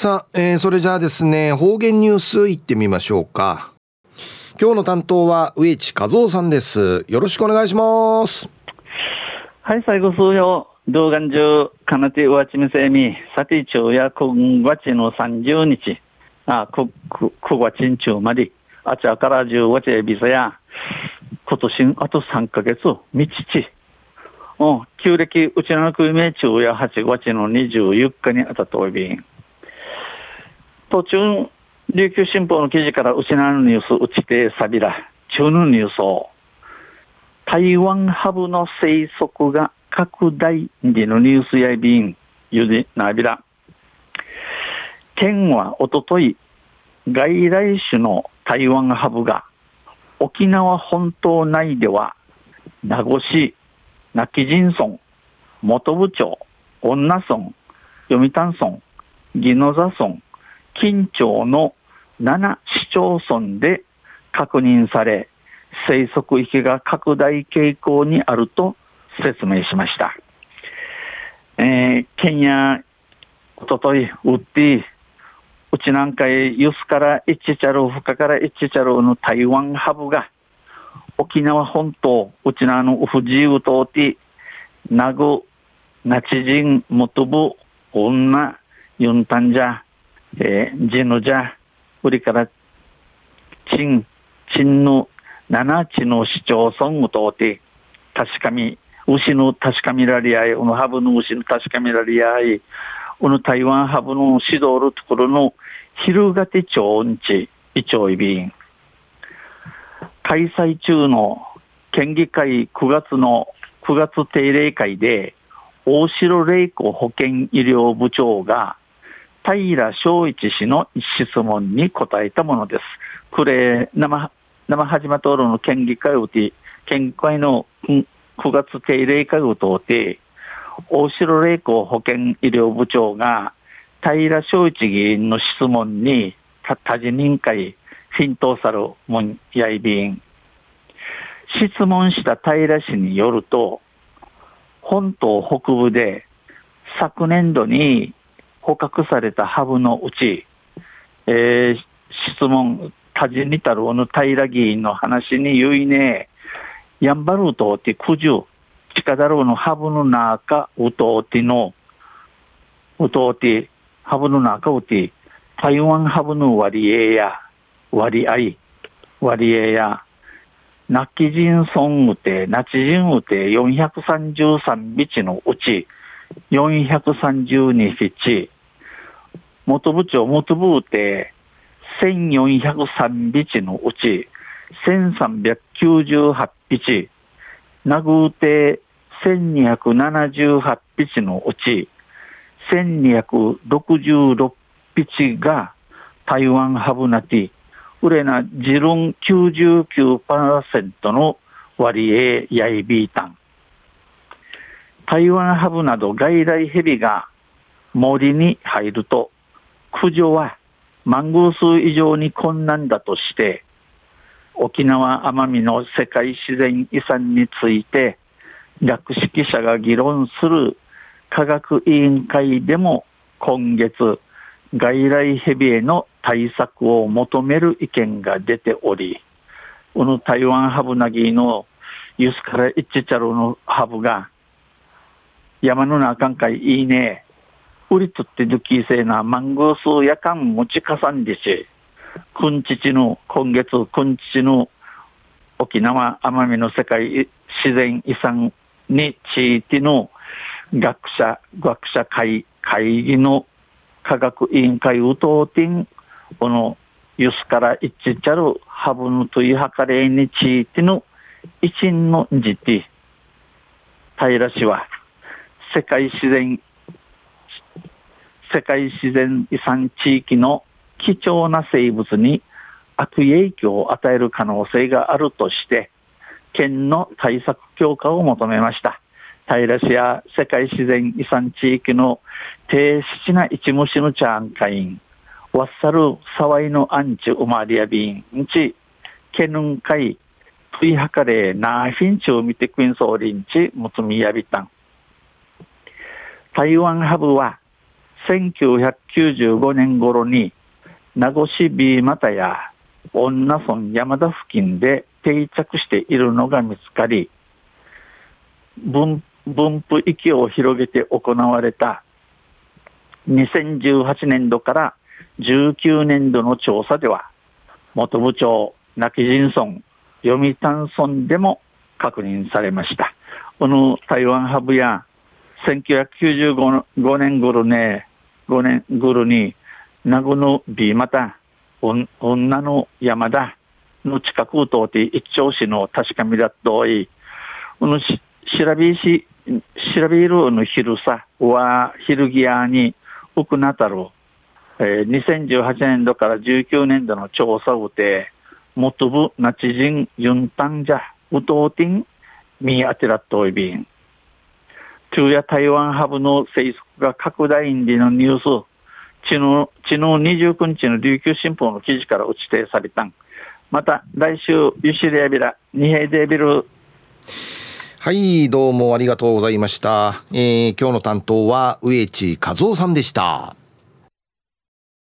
さあ、えー、それじゃあですね、方言ニュースいってみましょうか。今日の担当は植地和夫さんです。よろしくお願いします。はい、最後数曜。動画中、かなてうわちみせみ、さて町や9月の30日、あ、9月中まで、あちゃから10月ビザや、今年あと3ヶ月、みちち。うん、旧暦、うちの国名中や8月の24日にあたといびん。途中、琉球新報の記事から失うニュース打ちてさびら、中のニュースを、台湾ハブの生息が拡大でのニュースやびん、ゆでなびら。県はおととい、外来種の台湾ハブが沖縄本島内では名護市、亡き人村、元部町、女村、読谷村、宜野座村、近町の7市町村で確認され、生息域が拡大傾向にあると説明しました。えー、県やおととい、ウッディ、うちなんかへユスからイッチチャロフカからイッチチャロの台湾ハブが沖縄本島、うちなのウフジウトーティ、ナグ、ナチジン、ムトブ、女、ユンタンジャ、えー、ジヌジャ、売りから、チン、チンの七地の市町村を通って、確かみ、牛の確かみられ合い、このハブの牛の確かみられ合い、この台湾ハブの指導のところの昼がて町んち、いちょいびん。開催中の県議会9月の9月定例会で、大城玲子保健医療部長が、平正一氏の質問に答えたものです。これ、生、生始まっとるの県議会をて、県議会の9月定例会を通って、大城玲子保健医療部長が、平正一議員の質問に、多辞任会、フィントーサルもんやいびん。質問した平氏によると、本島北部で昨年度に捕獲されたハブのうち、えー、質問、多辞にたるおの平議員の話に言いね、やんばるうとって九十、近だろうのハブの中、うとうての、うとうて、ハブの中うて、台湾ハブの割合や、割合、割合や、ナキジンソンウテ、ナチジンウテ433ビチのうち432ビチ、元部長元部ウテ1403ビチのうち1398ビチ、ナグウテ1278ビチのうち1266ビチが台湾ハブナティウレナジルン99%の割合ヤイビータン。台湾ハブなど外来ヘビが森に入ると駆除はマングース以上に困難だとして沖縄奄美の世界自然遺産について学識者が議論する科学委員会でも今月外来ヘビへの対策を求める意見が出ており、この台湾ハブナギのユスカライッチチャルのハブが山の中かいいいね。売りとってドキーセーなマンゴース夜間持ちかさんでし、くんちちの今月くんちちの沖縄奄美の世界自然遺産に地域の学者、学者会会議の科学委員会うとうてんこのユスから一致ちゃるハブのといはかれにちいての一員のじて、平氏は世界自然、世界自然遺産地域の貴重な生物に悪影響を与える可能性があるとして、県の対策強化を求めました。平市や世界自然遺産地域の低質な一虫のチャーン会員、わっさるさわいのアンチウマリアビン、んち、けぬんかい、ついはかれなひんちを見てくんそうりんち、むつみやびたん。台湾ハブは1995年頃に名護市 B 又や女村山田付近で定着しているのが見つかり分分布域を広げて行われた2018年度から19年度の調査では元部長泣き人村読谷村でも確認されました。この台湾ハブや1995年頃ね5年頃に名護の B また女の山田の近くを通って一丁市の確かみだといこの調べし調べるの昼さは昼際に奥なたる、えー、2018年度から19年度の調査をて元部なち人ユンタンジャウトーティンミーアテラットイビン中や台湾ハブの生息が拡大んでのニュース昨日、昨日29日の琉球新報の記事から打ち定されたん。また来週、ユシリアビラ、ニヘイデビル。はい、どうもありがとうございました。えー、今日の担当は植地和夫さんでした。